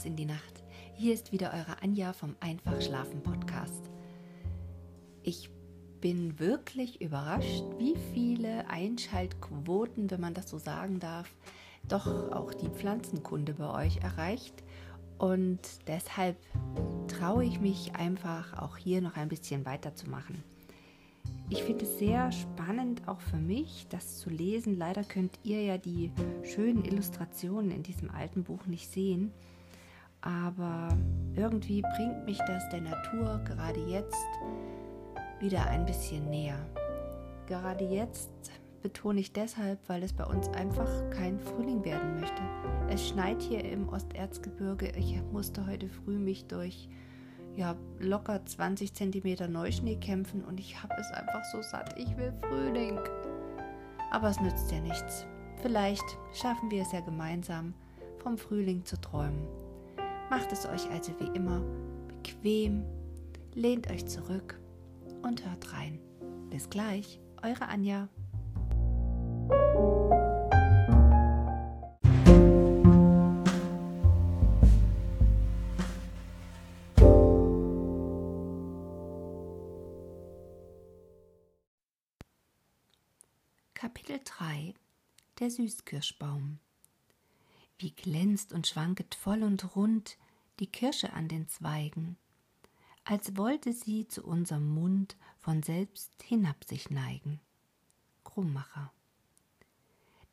hinaus in die Nacht. Hier ist wieder eure Anja vom Einfach Schlafen Podcast. Ich bin wirklich überrascht, wie viele Einschaltquoten, wenn man das so sagen darf, doch auch die Pflanzenkunde bei euch erreicht. Und deshalb traue ich mich einfach auch hier noch ein bisschen weiterzumachen. Ich finde es sehr spannend, auch für mich, das zu lesen. Leider könnt ihr ja die schönen Illustrationen in diesem alten Buch nicht sehen. Aber irgendwie bringt mich das der Natur gerade jetzt wieder ein bisschen näher. Gerade jetzt betone ich deshalb, weil es bei uns einfach kein Frühling werden möchte. Es schneit hier im Osterzgebirge. Ich musste heute früh mich durch ja, locker 20 cm Neuschnee kämpfen und ich habe es einfach so satt. Ich will Frühling. Aber es nützt ja nichts. Vielleicht schaffen wir es ja gemeinsam, vom Frühling zu träumen. Macht es euch also wie immer bequem, lehnt euch zurück und hört rein. Bis gleich, eure Anja. Kapitel 3 Der Süßkirschbaum Wie glänzt und schwanket voll und rund die Kirsche an den Zweigen, als wollte sie zu unserem Mund von selbst hinab sich neigen. Krummacher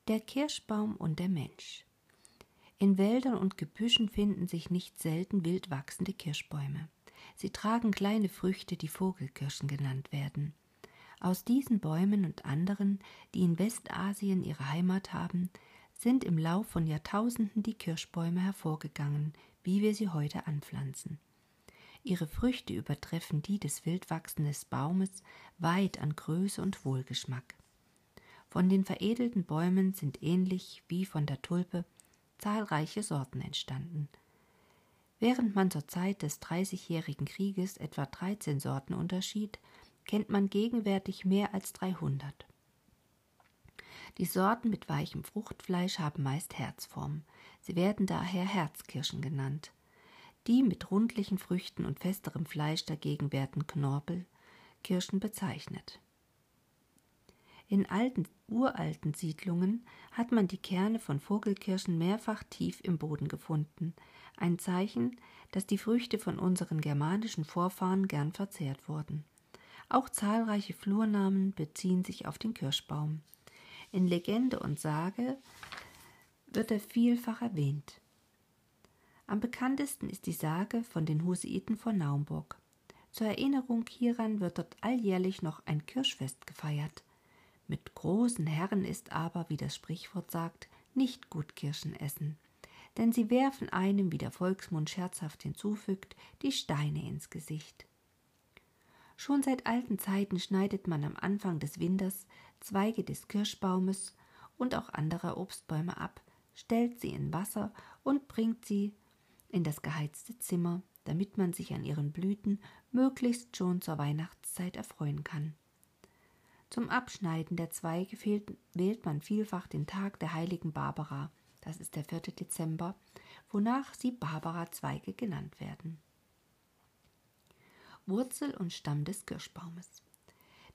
Der Kirschbaum und der Mensch In Wäldern und Gebüschen finden sich nicht selten wild wachsende Kirschbäume. Sie tragen kleine Früchte, die Vogelkirschen genannt werden – aus diesen Bäumen und anderen, die in Westasien ihre Heimat haben, sind im Lauf von Jahrtausenden die Kirschbäume hervorgegangen, wie wir sie heute anpflanzen. Ihre Früchte übertreffen die des wildwachsenden Baumes weit an Größe und Wohlgeschmack. Von den veredelten Bäumen sind ähnlich wie von der Tulpe zahlreiche Sorten entstanden. Während man zur Zeit des Dreißigjährigen Krieges etwa 13 Sorten unterschied, kennt man gegenwärtig mehr als 300. Die Sorten mit weichem Fruchtfleisch haben meist Herzform. Sie werden daher Herzkirschen genannt. Die mit rundlichen Früchten und festerem Fleisch dagegen werden Knorpelkirschen bezeichnet. In alten, uralten Siedlungen hat man die Kerne von Vogelkirschen mehrfach tief im Boden gefunden, ein Zeichen, dass die Früchte von unseren germanischen Vorfahren gern verzehrt wurden. Auch zahlreiche Flurnamen beziehen sich auf den Kirschbaum. In Legende und Sage wird er vielfach erwähnt. Am bekanntesten ist die Sage von den Huseiten von Naumburg. Zur Erinnerung hieran wird dort alljährlich noch ein Kirschfest gefeiert. Mit großen Herren ist aber, wie das Sprichwort sagt, nicht gut Kirschen essen, denn sie werfen einem, wie der Volksmund scherzhaft hinzufügt, die Steine ins Gesicht. Schon seit alten Zeiten schneidet man am Anfang des Winters Zweige des Kirschbaumes und auch anderer Obstbäume ab, stellt sie in Wasser und bringt sie in das geheizte Zimmer, damit man sich an ihren Blüten möglichst schon zur Weihnachtszeit erfreuen kann. Zum Abschneiden der Zweige wählt man vielfach den Tag der heiligen Barbara, das ist der 4. Dezember, wonach sie Barbara-Zweige genannt werden. Wurzel und Stamm des Kirschbaumes.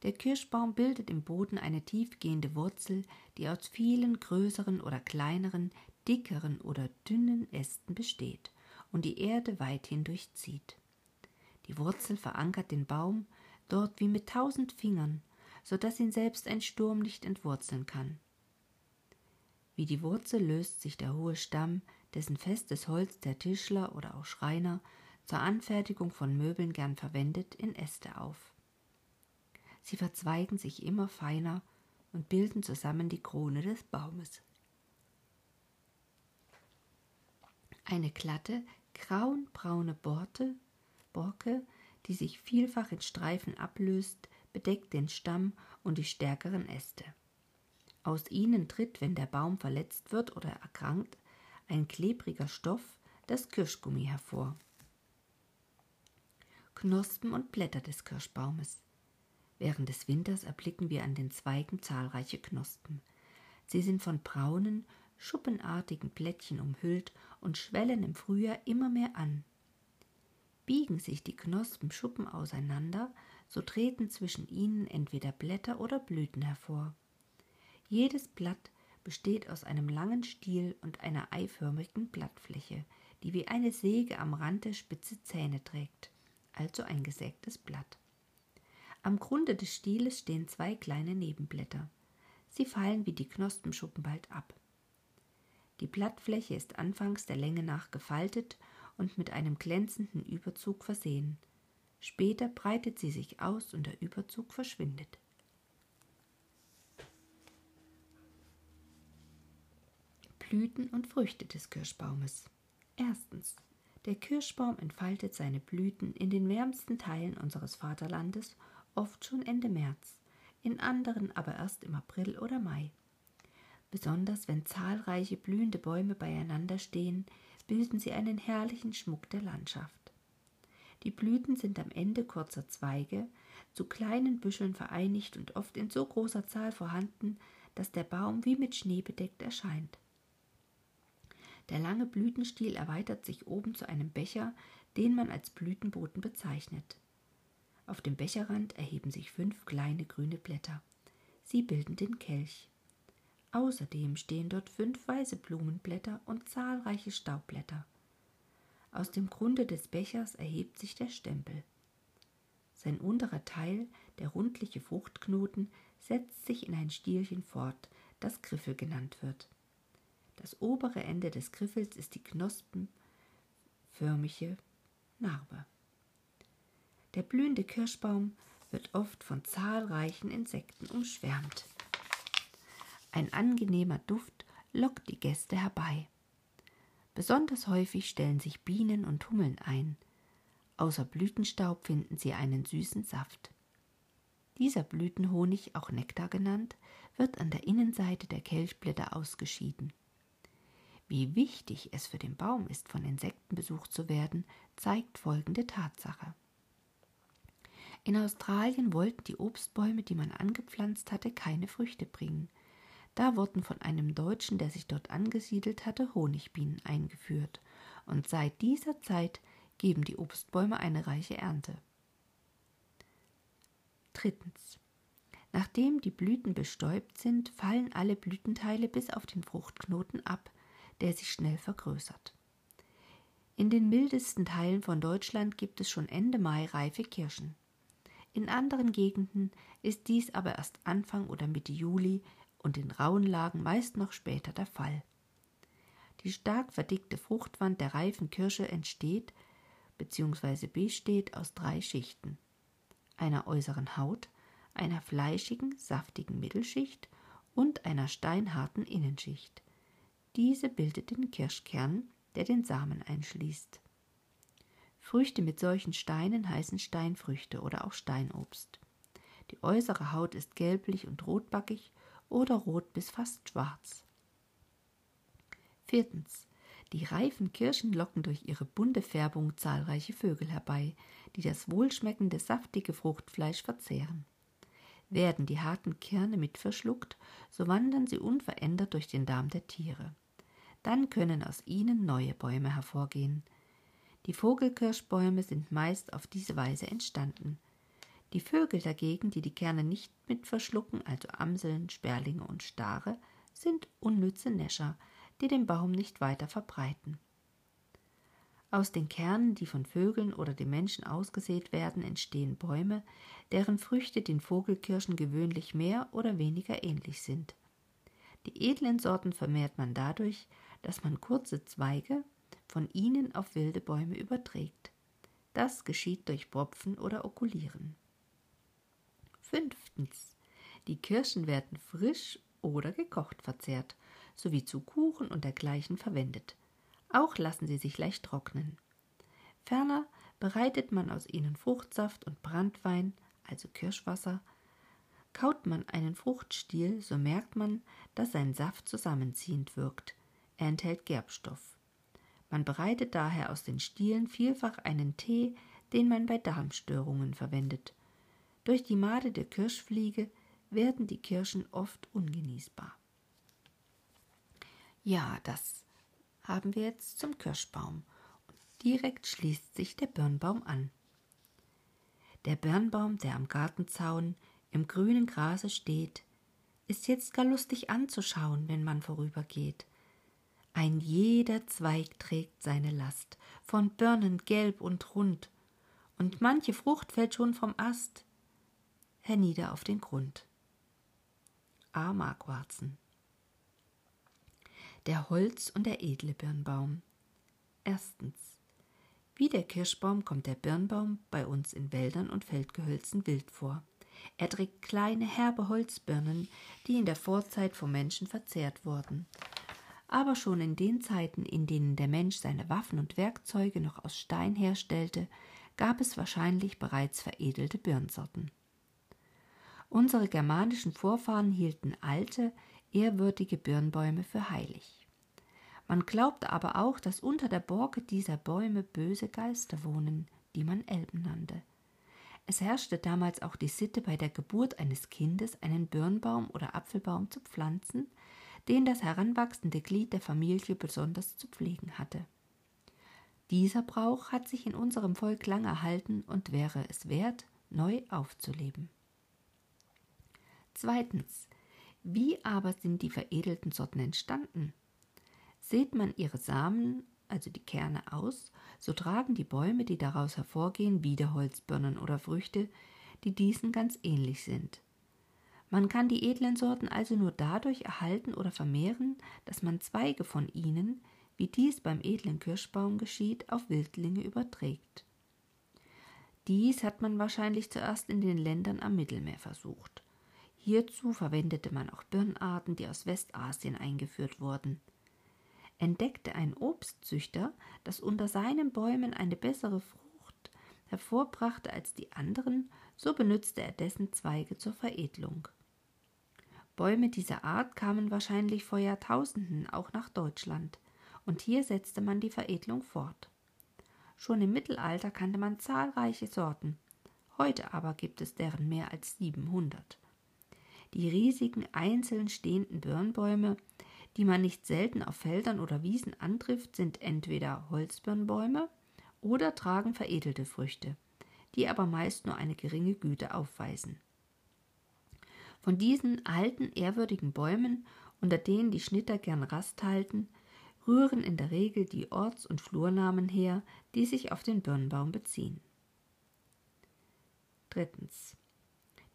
Der Kirschbaum bildet im Boden eine tiefgehende Wurzel, die aus vielen größeren oder kleineren, dickeren oder dünnen Ästen besteht und die Erde weithin durchzieht. Die Wurzel verankert den Baum dort wie mit tausend Fingern, so dass ihn selbst ein Sturm nicht entwurzeln kann. Wie die Wurzel löst sich der hohe Stamm, dessen festes Holz der Tischler oder auch Schreiner zur Anfertigung von Möbeln gern verwendet, in Äste auf. Sie verzweigen sich immer feiner und bilden zusammen die Krone des Baumes. Eine glatte, grauenbraune Borte, Borke, die sich vielfach in Streifen ablöst, bedeckt den Stamm und die stärkeren Äste. Aus ihnen tritt, wenn der Baum verletzt wird oder erkrankt, ein klebriger Stoff, das Kirschgummi hervor. Knospen und Blätter des Kirschbaumes. Während des Winters erblicken wir an den Zweigen zahlreiche Knospen. Sie sind von braunen, schuppenartigen Blättchen umhüllt und schwellen im Frühjahr immer mehr an. Biegen sich die Knospen Schuppen auseinander, so treten zwischen ihnen entweder Blätter oder Blüten hervor. Jedes Blatt besteht aus einem langen Stiel und einer eiförmigen Blattfläche, die wie eine Säge am Rand der Spitze Zähne trägt, also ein gesägtes Blatt. Am Grunde des Stieles stehen zwei kleine Nebenblätter. Sie fallen wie die Knospenschuppen bald ab. Die Blattfläche ist anfangs der Länge nach gefaltet und mit einem glänzenden Überzug versehen. Später breitet sie sich aus und der Überzug verschwindet. Blüten und Früchte des Kirschbaumes. Erstens. Der Kirschbaum entfaltet seine Blüten in den wärmsten Teilen unseres Vaterlandes oft schon Ende März, in anderen aber erst im April oder Mai. Besonders wenn zahlreiche blühende Bäume beieinander stehen, bilden sie einen herrlichen Schmuck der Landschaft. Die Blüten sind am Ende kurzer Zweige, zu kleinen Büscheln vereinigt und oft in so großer Zahl vorhanden, dass der Baum wie mit Schnee bedeckt erscheint. Der lange Blütenstiel erweitert sich oben zu einem Becher, den man als Blütenboten bezeichnet. Auf dem Becherrand erheben sich fünf kleine grüne Blätter. Sie bilden den Kelch. Außerdem stehen dort fünf weiße Blumenblätter und zahlreiche Staubblätter. Aus dem Grunde des Bechers erhebt sich der Stempel. Sein unterer Teil, der rundliche Fruchtknoten, setzt sich in ein Stielchen fort, das Griffel genannt wird. Das obere Ende des Griffels ist die knospenförmige Narbe. Der blühende Kirschbaum wird oft von zahlreichen Insekten umschwärmt. Ein angenehmer Duft lockt die Gäste herbei. Besonders häufig stellen sich Bienen und Hummeln ein. Außer Blütenstaub finden sie einen süßen Saft. Dieser Blütenhonig, auch Nektar genannt, wird an der Innenseite der Kelchblätter ausgeschieden. Wie wichtig es für den Baum ist, von Insekten besucht zu werden, zeigt folgende Tatsache. In Australien wollten die Obstbäume, die man angepflanzt hatte, keine Früchte bringen. Da wurden von einem Deutschen, der sich dort angesiedelt hatte, Honigbienen eingeführt, und seit dieser Zeit geben die Obstbäume eine reiche Ernte. Drittens. Nachdem die Blüten bestäubt sind, fallen alle Blütenteile bis auf den Fruchtknoten ab, der sich schnell vergrößert. In den mildesten Teilen von Deutschland gibt es schon Ende Mai reife Kirschen. In anderen Gegenden ist dies aber erst Anfang oder Mitte Juli und in rauen Lagen meist noch später der Fall. Die stark verdickte Fruchtwand der reifen Kirsche entsteht bzw. besteht aus drei Schichten einer äußeren Haut, einer fleischigen, saftigen Mittelschicht und einer steinharten Innenschicht. Diese bildet den Kirschkern, der den Samen einschließt. Früchte mit solchen Steinen heißen Steinfrüchte oder auch Steinobst. Die äußere Haut ist gelblich und rotbackig oder rot bis fast schwarz. Viertens. Die reifen Kirschen locken durch ihre bunte Färbung zahlreiche Vögel herbei, die das wohlschmeckende, saftige Fruchtfleisch verzehren. Werden die harten Kerne mit verschluckt, so wandern sie unverändert durch den Darm der Tiere. Dann können aus ihnen neue Bäume hervorgehen. Die Vogelkirschbäume sind meist auf diese Weise entstanden. Die Vögel dagegen, die die Kerne nicht mit verschlucken, also Amseln, Sperlinge und Stare, sind unnütze Näscher, die den Baum nicht weiter verbreiten. Aus den Kernen, die von Vögeln oder dem Menschen ausgesät werden, entstehen Bäume, deren Früchte den Vogelkirschen gewöhnlich mehr oder weniger ähnlich sind. Die edlen Sorten vermehrt man dadurch, dass man kurze Zweige von ihnen auf wilde Bäume überträgt. Das geschieht durch Propfen oder Okulieren. Fünftens. Die Kirschen werden frisch oder gekocht verzehrt, sowie zu Kuchen und dergleichen verwendet. Auch lassen sie sich leicht trocknen. Ferner bereitet man aus ihnen Fruchtsaft und Brandwein, also Kirschwasser. Kaut man einen Fruchtstiel, so merkt man, dass sein Saft zusammenziehend wirkt. Er enthält Gerbstoff. Man bereitet daher aus den Stielen vielfach einen Tee, den man bei Darmstörungen verwendet. Durch die Made der Kirschfliege werden die Kirschen oft ungenießbar. Ja, das haben wir jetzt zum Kirschbaum. Und direkt schließt sich der Birnbaum an. Der Birnbaum, der am Gartenzaun im grünen Grase steht, ist jetzt gar lustig anzuschauen, wenn man vorübergeht. Ein jeder Zweig trägt seine Last, von Birnen gelb und rund, und manche Frucht fällt schon vom Ast hernieder auf den Grund. A. Marquarzen Der Holz- und der edle Birnbaum. Erstens. Wie der Kirschbaum kommt der Birnbaum bei uns in Wäldern und Feldgehölzen wild vor. Er trägt kleine, herbe Holzbirnen, die in der Vorzeit vom Menschen verzehrt wurden. Aber schon in den Zeiten, in denen der Mensch seine Waffen und Werkzeuge noch aus Stein herstellte, gab es wahrscheinlich bereits veredelte Birnsorten. Unsere germanischen Vorfahren hielten alte, ehrwürdige Birnbäume für heilig. Man glaubte aber auch, dass unter der Borke dieser Bäume böse Geister wohnen, die man Elben nannte. Es herrschte damals auch die Sitte, bei der Geburt eines Kindes einen Birnbaum oder Apfelbaum zu pflanzen, den das heranwachsende Glied der Familie besonders zu pflegen hatte. Dieser Brauch hat sich in unserem Volk lang erhalten und wäre es wert, neu aufzuleben. Zweitens. Wie aber sind die veredelten Sorten entstanden? Seht man ihre Samen, also die Kerne, aus, so tragen die Bäume, die daraus hervorgehen, wieder Holzbirnen oder Früchte, die diesen ganz ähnlich sind. Man kann die edlen Sorten also nur dadurch erhalten oder vermehren, dass man Zweige von ihnen, wie dies beim edlen Kirschbaum geschieht, auf Wildlinge überträgt. Dies hat man wahrscheinlich zuerst in den Ländern am Mittelmeer versucht. Hierzu verwendete man auch Birnarten, die aus Westasien eingeführt wurden entdeckte ein Obstzüchter, das unter seinen Bäumen eine bessere Frucht hervorbrachte als die anderen, so benützte er dessen Zweige zur Veredelung. Bäume dieser Art kamen wahrscheinlich vor Jahrtausenden auch nach Deutschland, und hier setzte man die Veredelung fort. Schon im Mittelalter kannte man zahlreiche Sorten, heute aber gibt es deren mehr als 700. Die riesigen einzeln stehenden Birnbäume die man nicht selten auf Feldern oder Wiesen antrifft, sind entweder Holzbirnbäume oder tragen veredelte Früchte, die aber meist nur eine geringe Güte aufweisen. Von diesen alten, ehrwürdigen Bäumen, unter denen die Schnitter gern Rast halten, rühren in der Regel die Orts- und Flurnamen her, die sich auf den Birnbaum beziehen. Drittens.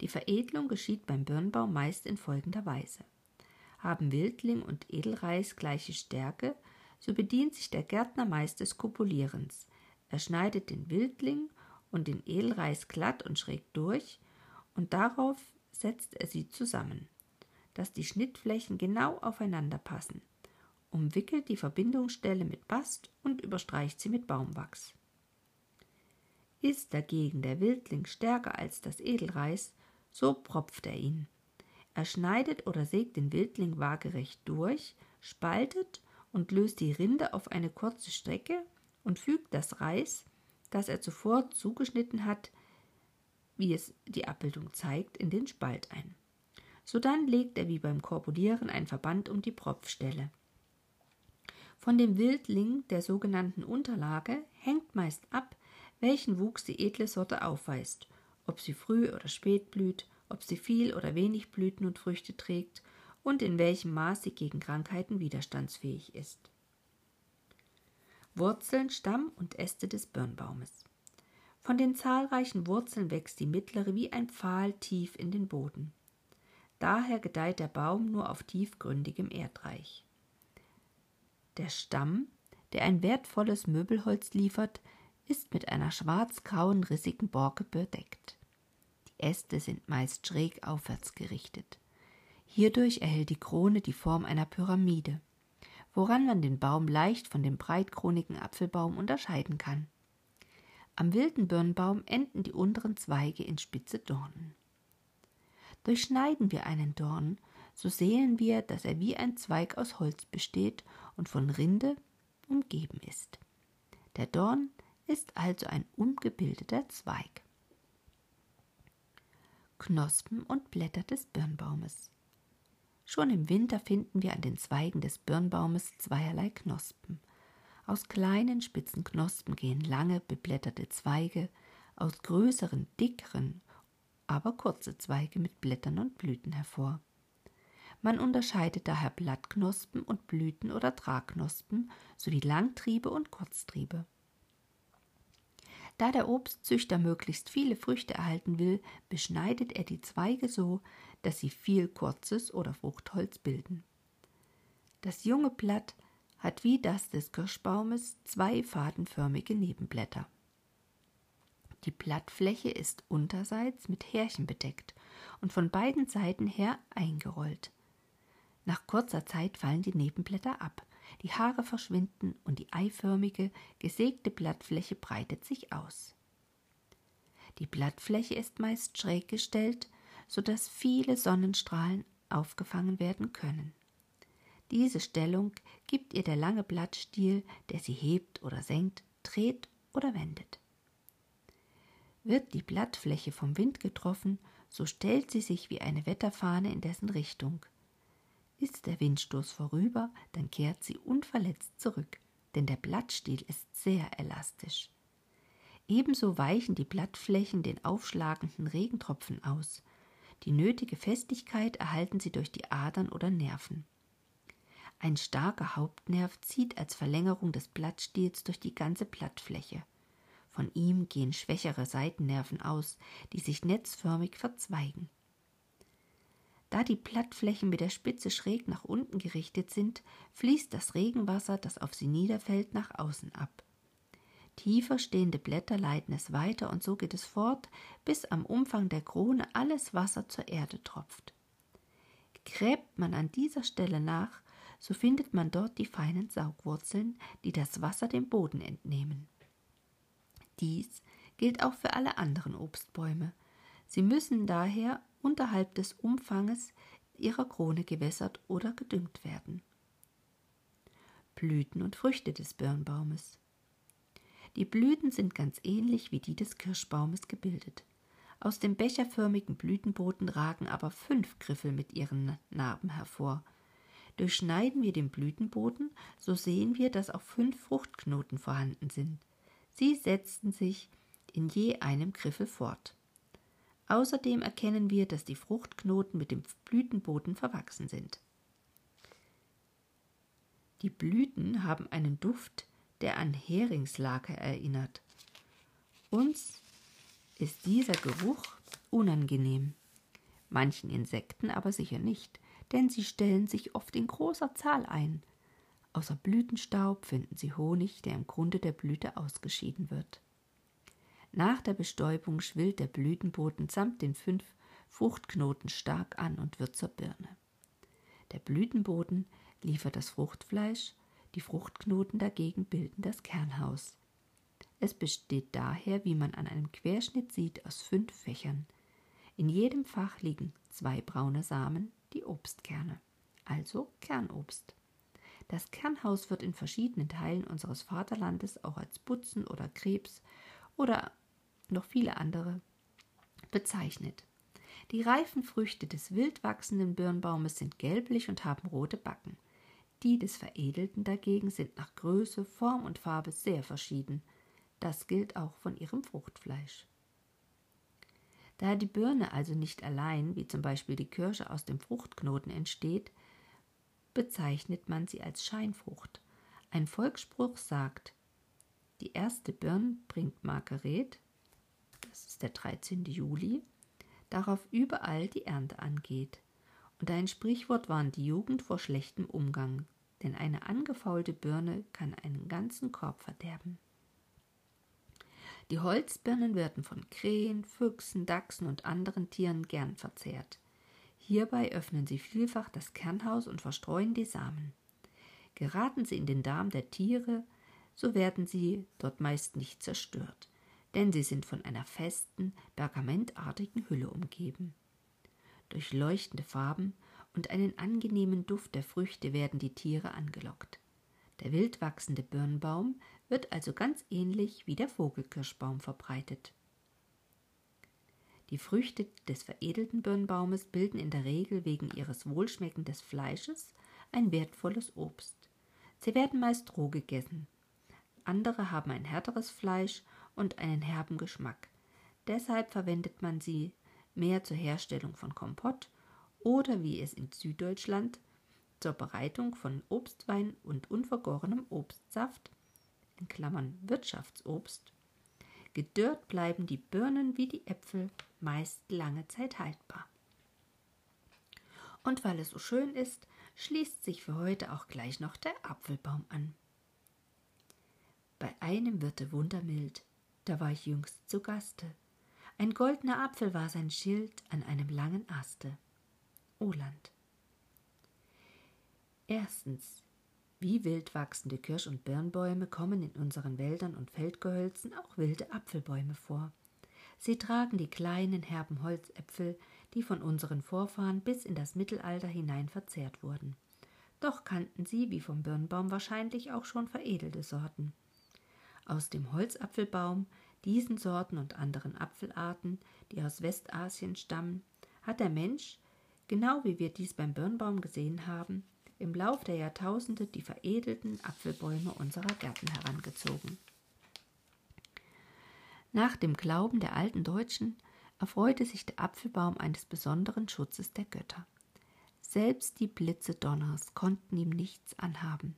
Die Veredelung geschieht beim Birnbaum meist in folgender Weise. Haben Wildling und Edelreis gleiche Stärke, so bedient sich der Gärtner meist des Kopulierens. Er schneidet den Wildling und den Edelreis glatt und schräg durch und darauf setzt er sie zusammen, dass die Schnittflächen genau aufeinander passen, umwickelt die Verbindungsstelle mit Bast und überstreicht sie mit Baumwachs. Ist dagegen der Wildling stärker als das Edelreis, so propft er ihn. Er schneidet oder sägt den Wildling waagerecht durch, spaltet und löst die Rinde auf eine kurze Strecke und fügt das Reis, das er zuvor zugeschnitten hat, wie es die Abbildung zeigt, in den Spalt ein. Sodann legt er wie beim Korpulieren ein Verband um die Propfstelle. Von dem Wildling der sogenannten Unterlage hängt meist ab, welchen Wuchs die edle Sorte aufweist, ob sie früh oder spät blüht, ob sie viel oder wenig Blüten und Früchte trägt und in welchem Maß sie gegen Krankheiten widerstandsfähig ist. Wurzeln, Stamm und Äste des Birnbaumes. Von den zahlreichen Wurzeln wächst die mittlere wie ein Pfahl tief in den Boden. Daher gedeiht der Baum nur auf tiefgründigem Erdreich. Der Stamm, der ein wertvolles Möbelholz liefert, ist mit einer schwarz-grauen rissigen Borke bedeckt. Äste sind meist schräg aufwärts gerichtet. Hierdurch erhält die Krone die Form einer Pyramide, woran man den Baum leicht von dem breitkronigen Apfelbaum unterscheiden kann. Am wilden Birnbaum enden die unteren Zweige in spitze Dornen. Durchschneiden wir einen Dorn, so sehen wir, dass er wie ein Zweig aus Holz besteht und von Rinde umgeben ist. Der Dorn ist also ein ungebildeter Zweig. Knospen und Blätter des Birnbaumes. Schon im Winter finden wir an den Zweigen des Birnbaumes zweierlei Knospen. Aus kleinen, spitzen Knospen gehen lange, beblätterte Zweige, aus größeren, dickeren, aber kurze Zweige mit Blättern und Blüten hervor. Man unterscheidet daher Blattknospen und Blüten- oder Tragknospen sowie Langtriebe und Kurztriebe. Da der Obstzüchter möglichst viele Früchte erhalten will, beschneidet er die Zweige so, dass sie viel kurzes oder Fruchtholz bilden. Das junge Blatt hat wie das des Kirschbaumes zwei fadenförmige Nebenblätter. Die Blattfläche ist unterseits mit Härchen bedeckt und von beiden Seiten her eingerollt. Nach kurzer Zeit fallen die Nebenblätter ab, die Haare verschwinden und die eiförmige, gesägte Blattfläche breitet sich aus. Die Blattfläche ist meist schräg gestellt, so dass viele Sonnenstrahlen aufgefangen werden können. Diese Stellung gibt ihr der lange Blattstiel, der sie hebt oder senkt, dreht oder wendet. Wird die Blattfläche vom Wind getroffen, so stellt sie sich wie eine Wetterfahne in dessen Richtung. Ist der Windstoß vorüber, dann kehrt sie unverletzt zurück, denn der Blattstiel ist sehr elastisch. Ebenso weichen die Blattflächen den aufschlagenden Regentropfen aus. Die nötige Festigkeit erhalten sie durch die Adern oder Nerven. Ein starker Hauptnerv zieht als Verlängerung des Blattstiels durch die ganze Blattfläche. Von ihm gehen schwächere Seitennerven aus, die sich netzförmig verzweigen. Da die Blattflächen mit der Spitze schräg nach unten gerichtet sind, fließt das Regenwasser, das auf sie niederfällt, nach außen ab. Tiefer stehende Blätter leiten es weiter und so geht es fort, bis am Umfang der Krone alles Wasser zur Erde tropft. Gräbt man an dieser Stelle nach, so findet man dort die feinen Saugwurzeln, die das Wasser dem Boden entnehmen. Dies gilt auch für alle anderen Obstbäume. Sie müssen daher unterhalb des Umfanges ihrer Krone gewässert oder gedüngt werden. Blüten und Früchte des Birnbaumes. Die Blüten sind ganz ähnlich wie die des Kirschbaumes gebildet. Aus dem becherförmigen Blütenboden ragen aber fünf Griffel mit ihren Narben hervor. Durchschneiden wir den Blütenboden, so sehen wir, dass auch fünf Fruchtknoten vorhanden sind. Sie setzten sich in je einem Griffel fort. Außerdem erkennen wir, dass die Fruchtknoten mit dem Blütenboden verwachsen sind. Die Blüten haben einen Duft, der an Heringslake erinnert. Uns ist dieser Geruch unangenehm, manchen Insekten aber sicher nicht, denn sie stellen sich oft in großer Zahl ein. Außer Blütenstaub finden sie Honig, der im Grunde der Blüte ausgeschieden wird. Nach der Bestäubung schwillt der Blütenboden samt den fünf Fruchtknoten stark an und wird zur Birne. Der Blütenboden liefert das Fruchtfleisch, die Fruchtknoten dagegen bilden das Kernhaus. Es besteht daher, wie man an einem Querschnitt sieht, aus fünf Fächern. In jedem Fach liegen zwei braune Samen, die Obstkerne, also Kernobst. Das Kernhaus wird in verschiedenen Teilen unseres Vaterlandes auch als Butzen oder Krebs oder noch viele andere bezeichnet. Die reifen Früchte des wild wachsenden Birnbaumes sind gelblich und haben rote Backen. Die des veredelten dagegen sind nach Größe, Form und Farbe sehr verschieden. Das gilt auch von ihrem Fruchtfleisch. Da die Birne also nicht allein, wie zum Beispiel die Kirsche, aus dem Fruchtknoten entsteht, bezeichnet man sie als Scheinfrucht. Ein Volksspruch sagt, die erste Birn bringt Margaret, das ist der 13. Juli, darauf überall die Ernte angeht. Und ein Sprichwort warnt die Jugend vor schlechtem Umgang, denn eine angefaulte Birne kann einen ganzen Korb verderben. Die Holzbirnen werden von Krähen, Füchsen, Dachsen und anderen Tieren gern verzehrt. Hierbei öffnen sie vielfach das Kernhaus und verstreuen die Samen. Geraten sie in den Darm der Tiere, so werden sie dort meist nicht zerstört, denn sie sind von einer festen, pergamentartigen Hülle umgeben. Durch leuchtende Farben und einen angenehmen Duft der Früchte werden die Tiere angelockt. Der wild wachsende Birnbaum wird also ganz ähnlich wie der Vogelkirschbaum verbreitet. Die Früchte des veredelten Birnbaumes bilden in der Regel wegen ihres wohlschmeckenden Fleisches ein wertvolles Obst. Sie werden meist roh gegessen. Andere haben ein härteres Fleisch und einen herben Geschmack. Deshalb verwendet man sie mehr zur Herstellung von Kompott oder wie es in Süddeutschland zur Bereitung von Obstwein und unvergorenem Obstsaft in Klammern Wirtschaftsobst. Gedörrt bleiben die Birnen wie die Äpfel meist lange Zeit haltbar. Und weil es so schön ist, schließt sich für heute auch gleich noch der Apfelbaum an. Bei einem Wirte wundermild, da war ich jüngst zu Gaste. Ein goldener Apfel war sein Schild an einem langen Aste. Oland. Erstens. Wie wild wachsende Kirsch- und Birnbäume kommen in unseren Wäldern und Feldgehölzen auch wilde Apfelbäume vor. Sie tragen die kleinen herben Holzäpfel, die von unseren Vorfahren bis in das Mittelalter hinein verzehrt wurden. Doch kannten sie, wie vom Birnbaum wahrscheinlich, auch schon veredelte Sorten. Aus dem Holzapfelbaum, diesen Sorten und anderen Apfelarten, die aus Westasien stammen, hat der Mensch, genau wie wir dies beim Birnbaum gesehen haben, im Lauf der Jahrtausende die veredelten Apfelbäume unserer Gärten herangezogen. Nach dem Glauben der alten Deutschen erfreute sich der Apfelbaum eines besonderen Schutzes der Götter. Selbst die Blitze Donners konnten ihm nichts anhaben.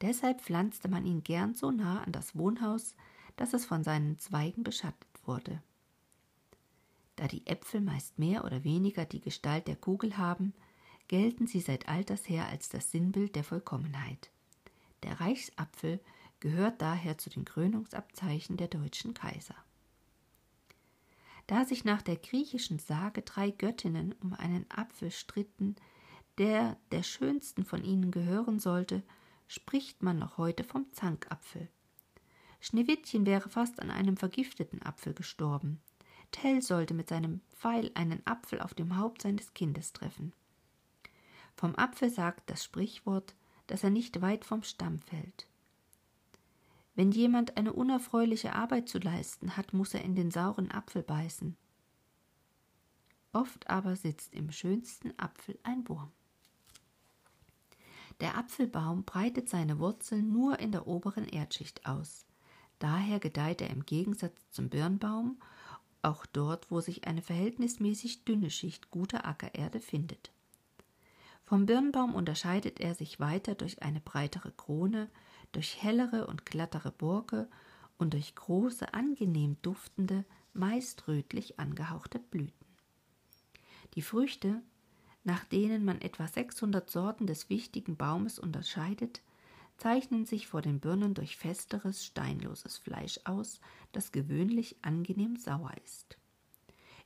Deshalb pflanzte man ihn gern so nah an das Wohnhaus, dass es von seinen Zweigen beschattet wurde. Da die Äpfel meist mehr oder weniger die Gestalt der Kugel haben, gelten sie seit alters her als das Sinnbild der Vollkommenheit. Der Reichsapfel gehört daher zu den Krönungsabzeichen der deutschen Kaiser. Da sich nach der griechischen Sage drei Göttinnen um einen Apfel stritten, der der schönsten von ihnen gehören sollte, spricht man noch heute vom Zankapfel. Schneewittchen wäre fast an einem vergifteten Apfel gestorben. Tell sollte mit seinem Pfeil einen Apfel auf dem Haupt seines Kindes treffen. Vom Apfel sagt das Sprichwort, dass er nicht weit vom Stamm fällt. Wenn jemand eine unerfreuliche Arbeit zu leisten hat, muss er in den sauren Apfel beißen. Oft aber sitzt im schönsten Apfel ein Wurm. Der Apfelbaum breitet seine Wurzeln nur in der oberen Erdschicht aus. Daher gedeiht er im Gegensatz zum Birnbaum auch dort, wo sich eine verhältnismäßig dünne Schicht guter Ackererde findet. Vom Birnbaum unterscheidet er sich weiter durch eine breitere Krone, durch hellere und glattere Borke und durch große, angenehm duftende, meist rötlich angehauchte Blüten. Die Früchte, nach denen man etwa 600 Sorten des wichtigen Baumes unterscheidet, zeichnen sich vor den Birnen durch festeres, steinloses Fleisch aus, das gewöhnlich angenehm sauer ist.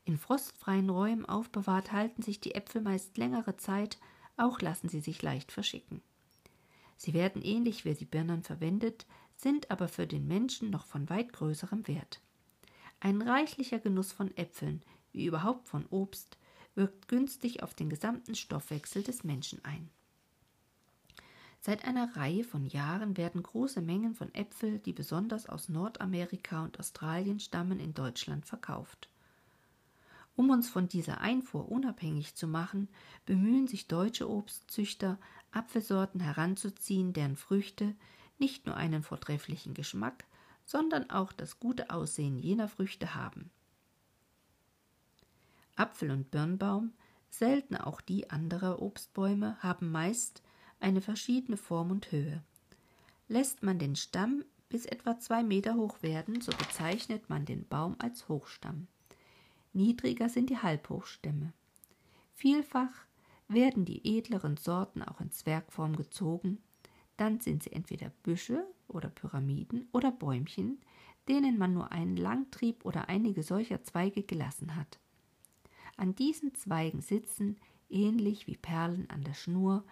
In frostfreien Räumen aufbewahrt halten sich die Äpfel meist längere Zeit auch lassen sie sich leicht verschicken. Sie werden ähnlich wie die Birnen verwendet, sind aber für den Menschen noch von weit größerem Wert. Ein reichlicher Genuss von Äpfeln, wie überhaupt von Obst, wirkt günstig auf den gesamten Stoffwechsel des Menschen ein. Seit einer Reihe von Jahren werden große Mengen von Äpfel, die besonders aus Nordamerika und Australien stammen, in Deutschland verkauft. Um uns von dieser Einfuhr unabhängig zu machen, bemühen sich deutsche Obstzüchter, Apfelsorten heranzuziehen, deren Früchte nicht nur einen vortrefflichen Geschmack, sondern auch das gute Aussehen jener Früchte haben. Apfel- und Birnbaum, selten auch die anderer Obstbäume, haben meist eine verschiedene Form und Höhe. Lässt man den Stamm bis etwa zwei Meter hoch werden, so bezeichnet man den Baum als Hochstamm. Niedriger sind die Halbhochstämme. Vielfach werden die edleren Sorten auch in Zwergform gezogen, dann sind sie entweder Büsche oder Pyramiden oder Bäumchen, denen man nur einen Langtrieb oder einige solcher Zweige gelassen hat. An diesen Zweigen sitzen, ähnlich wie Perlen an der Schnur,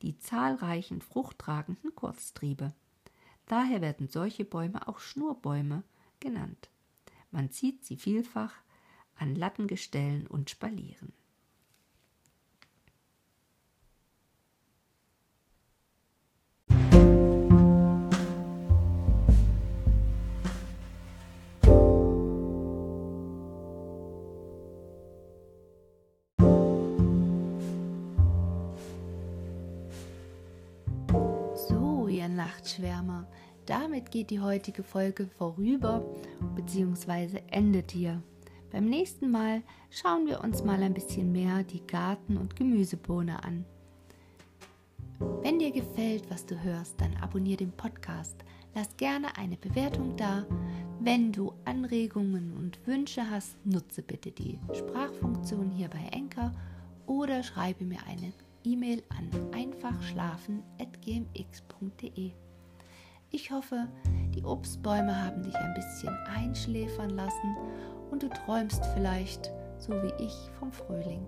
die zahlreichen fruchttragenden Kurztriebe. Daher werden solche Bäume auch Schnurbäume genannt. Man zieht sie vielfach an Lattengestellen und Spalieren. Nachtschwärmer. Damit geht die heutige Folge vorüber bzw. endet hier. Beim nächsten Mal schauen wir uns mal ein bisschen mehr die Garten- und Gemüsebohne an. Wenn dir gefällt, was du hörst, dann abonniere den Podcast. Lass gerne eine Bewertung da. Wenn du Anregungen und Wünsche hast, nutze bitte die Sprachfunktion hier bei Enker oder schreibe mir eine E-Mail an einfachschlafen.gmx.de. Ich hoffe, die Obstbäume haben dich ein bisschen einschläfern lassen und du träumst vielleicht, so wie ich, vom Frühling.